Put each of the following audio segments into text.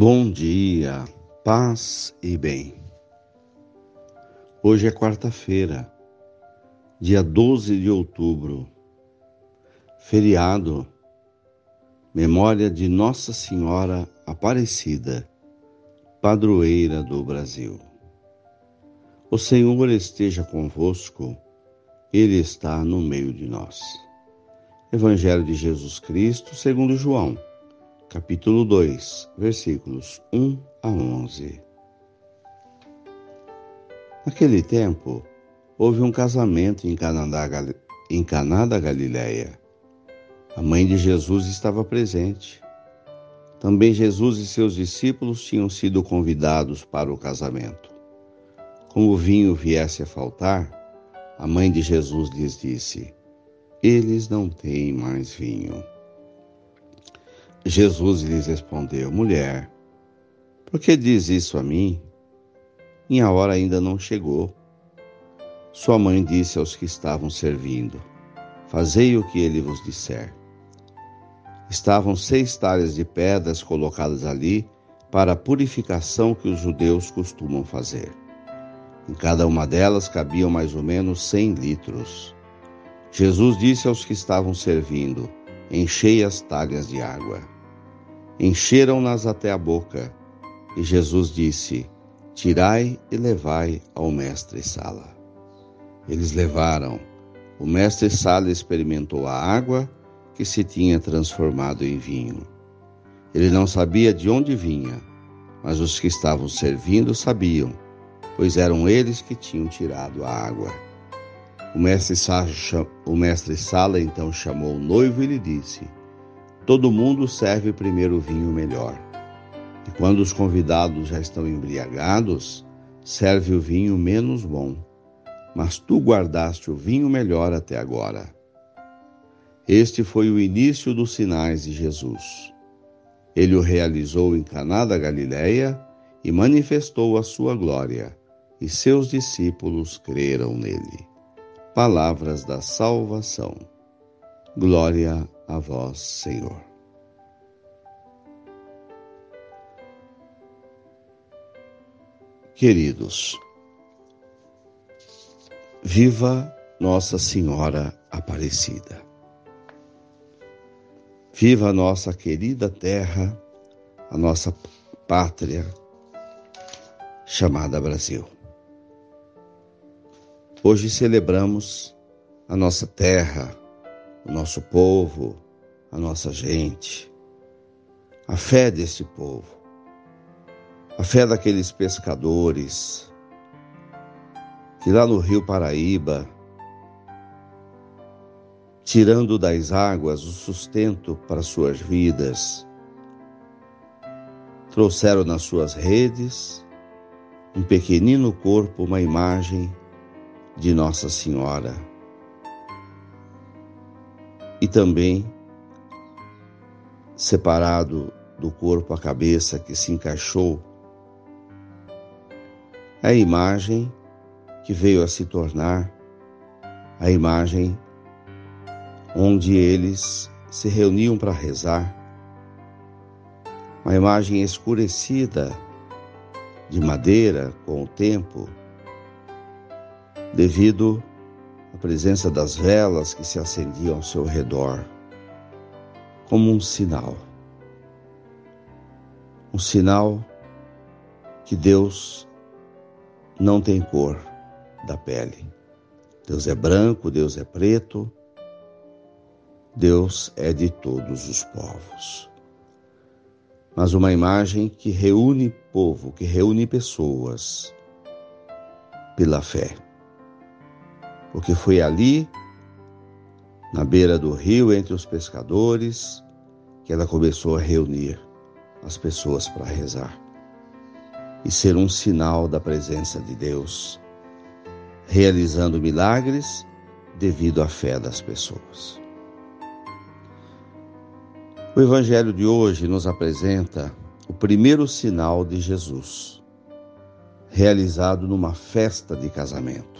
Bom dia, paz e bem. Hoje é quarta-feira, dia 12 de outubro, feriado, memória de Nossa Senhora Aparecida, padroeira do Brasil. O Senhor esteja convosco, Ele está no meio de nós. Evangelho de Jesus Cristo, segundo João capítulo 2, versículos 1 a 11. Naquele tempo, houve um casamento em Caná da, Galileia. A mãe de Jesus estava presente. Também Jesus e seus discípulos tinham sido convidados para o casamento. Como o vinho viesse a faltar, a mãe de Jesus lhes disse: Eles não têm mais vinho. Jesus lhes respondeu: Mulher, por que diz isso a mim? Minha hora ainda não chegou. Sua mãe disse aos que estavam servindo: Fazei o que ele vos disser. Estavam seis talhas de pedras colocadas ali para a purificação que os judeus costumam fazer. Em cada uma delas cabiam mais ou menos cem litros. Jesus disse aos que estavam servindo: Enchei as talhas de água. Encheram-nas até a boca, e Jesus disse: Tirai e levai ao mestre Sala. Eles levaram. O mestre Sala experimentou a água que se tinha transformado em vinho. Ele não sabia de onde vinha, mas os que estavam servindo sabiam, pois eram eles que tinham tirado a água. O mestre, Sala, o mestre Sala então chamou o noivo e lhe disse: Todo mundo serve primeiro o vinho melhor. E quando os convidados já estão embriagados, serve o vinho menos bom. Mas tu guardaste o vinho melhor até agora. Este foi o início dos sinais de Jesus. Ele o realizou em Caná da Galileia e manifestou a sua glória, e seus discípulos creram nele palavras da salvação. Glória a vós, Senhor. Queridos, viva Nossa Senhora Aparecida. Viva a nossa querida terra, a nossa pátria chamada Brasil. Hoje celebramos a nossa terra, o nosso povo, a nossa gente, a fé deste povo, a fé daqueles pescadores que lá no Rio Paraíba, tirando das águas o sustento para suas vidas, trouxeram nas suas redes um pequenino corpo, uma imagem de Nossa Senhora. E também, separado do corpo a cabeça que se encaixou, é a imagem que veio a se tornar a imagem onde eles se reuniam para rezar, uma imagem escurecida de madeira com o tempo, devido à presença das velas que se acendiam ao seu redor, como um sinal. Um sinal que Deus não tem cor da pele. Deus é branco, Deus é preto, Deus é de todos os povos. Mas uma imagem que reúne povo, que reúne pessoas pela fé porque foi ali, na beira do rio, entre os pescadores, que ela começou a reunir as pessoas para rezar e ser um sinal da presença de Deus, realizando milagres devido à fé das pessoas. O Evangelho de hoje nos apresenta o primeiro sinal de Jesus, realizado numa festa de casamento.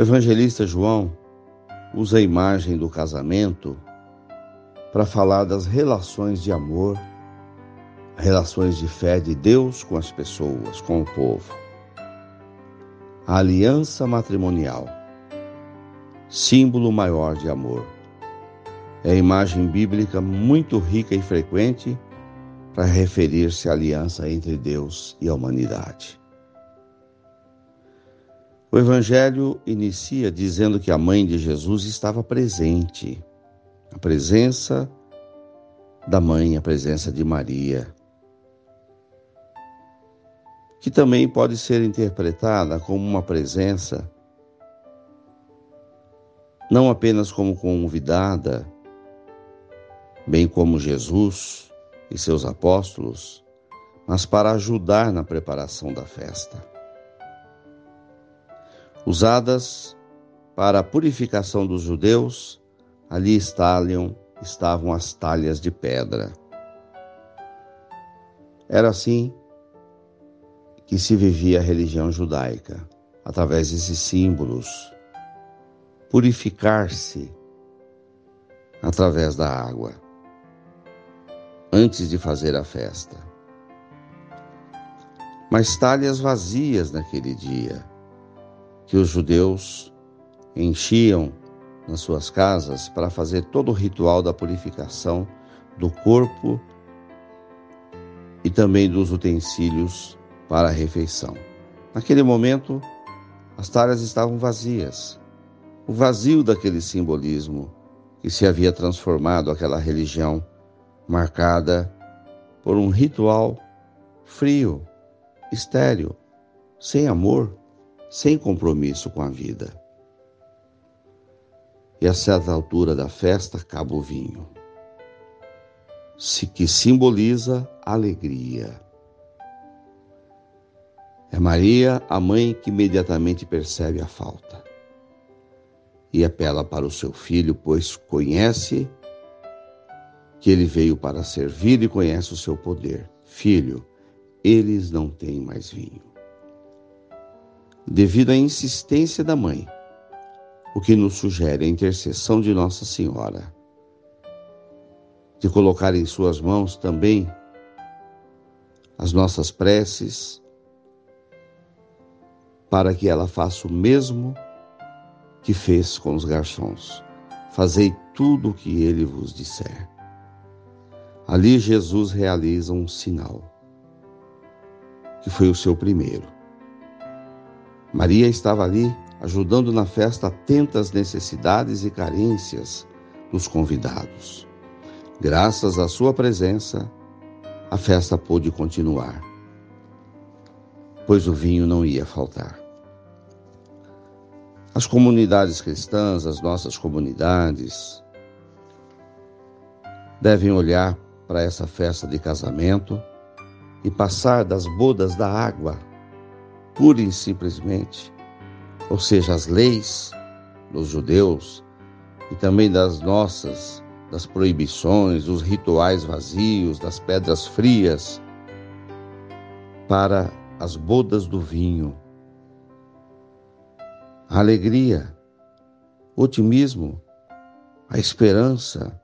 O evangelista João usa a imagem do casamento para falar das relações de amor relações de fé de Deus com as pessoas, com o povo. A aliança matrimonial, símbolo maior de amor. É a imagem bíblica muito rica e frequente para referir-se à aliança entre Deus e a humanidade. O Evangelho inicia dizendo que a mãe de Jesus estava presente. A presença da mãe, a presença de Maria, que também pode ser interpretada como uma presença não apenas como convidada, bem como Jesus e seus apóstolos, mas para ajudar na preparação da festa usadas para a purificação dos judeus, ali estavam, estavam as talhas de pedra. Era assim que se vivia a religião judaica, através desses símbolos, purificar-se através da água, antes de fazer a festa. Mas talhas vazias naquele dia, que os judeus enchiam nas suas casas para fazer todo o ritual da purificação do corpo e também dos utensílios para a refeição. Naquele momento, as talhas estavam vazias. O vazio daquele simbolismo que se havia transformado aquela religião marcada por um ritual frio, estéril, sem amor, sem compromisso com a vida. E a certa altura da festa acaba o vinho, que simboliza alegria. É Maria, a mãe, que imediatamente percebe a falta e apela para o seu filho, pois conhece que ele veio para servir e conhece o seu poder. Filho, eles não têm mais vinho devido à insistência da mãe, o que nos sugere a intercessão de Nossa Senhora, de colocar em Suas mãos também as nossas preces, para que ela faça o mesmo que fez com os garçons. Fazei tudo o que ele vos disser. Ali Jesus realiza um sinal, que foi o seu primeiro Maria estava ali, ajudando na festa atenta às necessidades e carências dos convidados. Graças à sua presença, a festa pôde continuar, pois o vinho não ia faltar. As comunidades cristãs, as nossas comunidades, devem olhar para essa festa de casamento e passar das bodas da água e simplesmente, ou seja, as leis dos judeus e também das nossas, das proibições, dos rituais vazios, das pedras frias, para as bodas do vinho. A alegria, o otimismo, a esperança,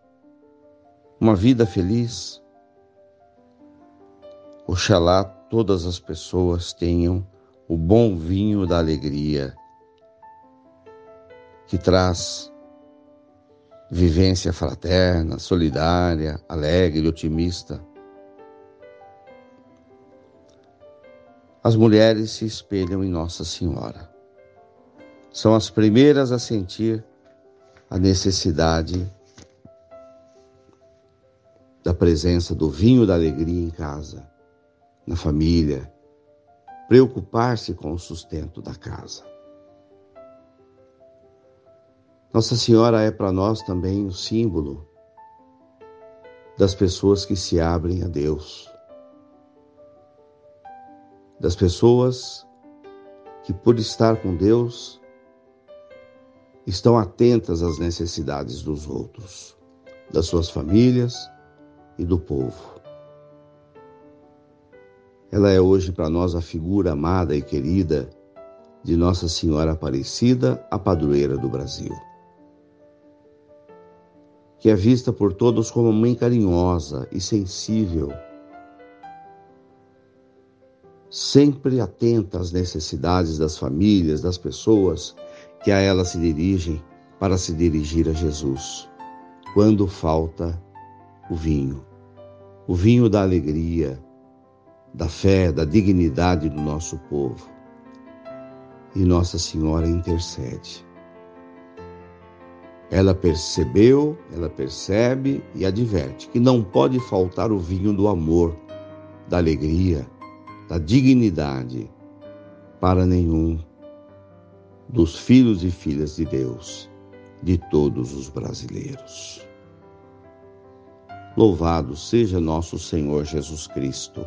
uma vida feliz. Oxalá todas as pessoas tenham o bom vinho da alegria, que traz vivência fraterna, solidária, alegre, otimista. As mulheres se espelham em Nossa Senhora. São as primeiras a sentir a necessidade da presença do vinho da alegria em casa, na família, preocupar-se com o sustento da casa. Nossa Senhora é para nós também o símbolo das pessoas que se abrem a Deus, das pessoas que, por estar com Deus, estão atentas às necessidades dos outros, das suas famílias e do povo. Ela é hoje para nós a figura amada e querida de Nossa Senhora Aparecida, a padroeira do Brasil. Que é vista por todos como mãe carinhosa e sensível, sempre atenta às necessidades das famílias, das pessoas que a ela se dirigem para se dirigir a Jesus. Quando falta o vinho, o vinho da alegria, da fé, da dignidade do nosso povo. E Nossa Senhora intercede. Ela percebeu, ela percebe e adverte que não pode faltar o vinho do amor, da alegria, da dignidade para nenhum dos filhos e filhas de Deus, de todos os brasileiros. Louvado seja nosso Senhor Jesus Cristo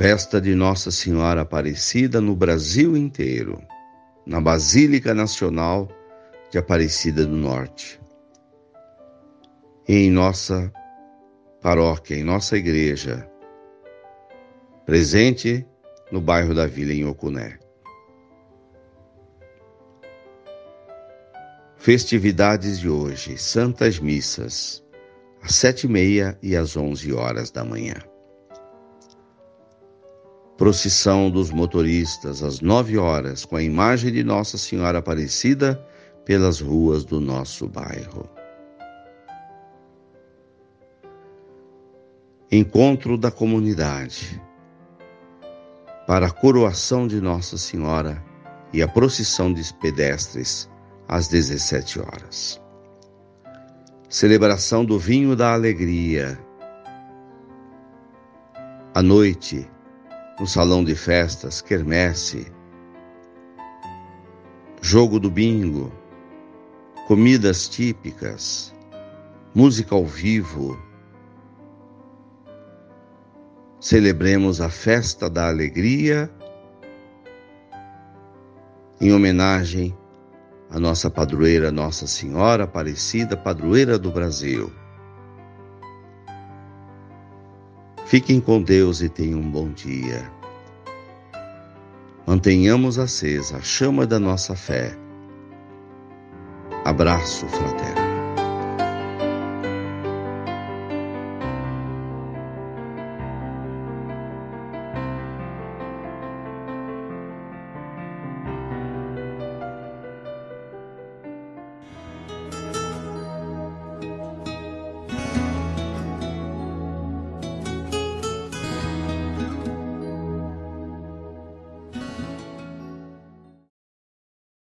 Festa de Nossa Senhora Aparecida no Brasil inteiro, na Basílica Nacional de Aparecida do Norte. em nossa paróquia, em nossa igreja, presente no bairro da Vila, em Ocuné. Festividades de hoje, Santas Missas, às sete e meia e às onze horas da manhã. Procissão dos motoristas às nove horas, com a imagem de Nossa Senhora Aparecida pelas ruas do nosso bairro. Encontro da comunidade para a coroação de Nossa Senhora e a procissão de pedestres às 17 horas. Celebração do vinho da alegria. À noite, no salão de festas, quermesse, jogo do bingo, comidas típicas, música ao vivo. Celebremos a festa da alegria em homenagem à nossa padroeira, Nossa Senhora Aparecida, padroeira do Brasil. Fiquem com Deus e tenham um bom dia. Mantenhamos acesa a chama da nossa fé. Abraço fraterno.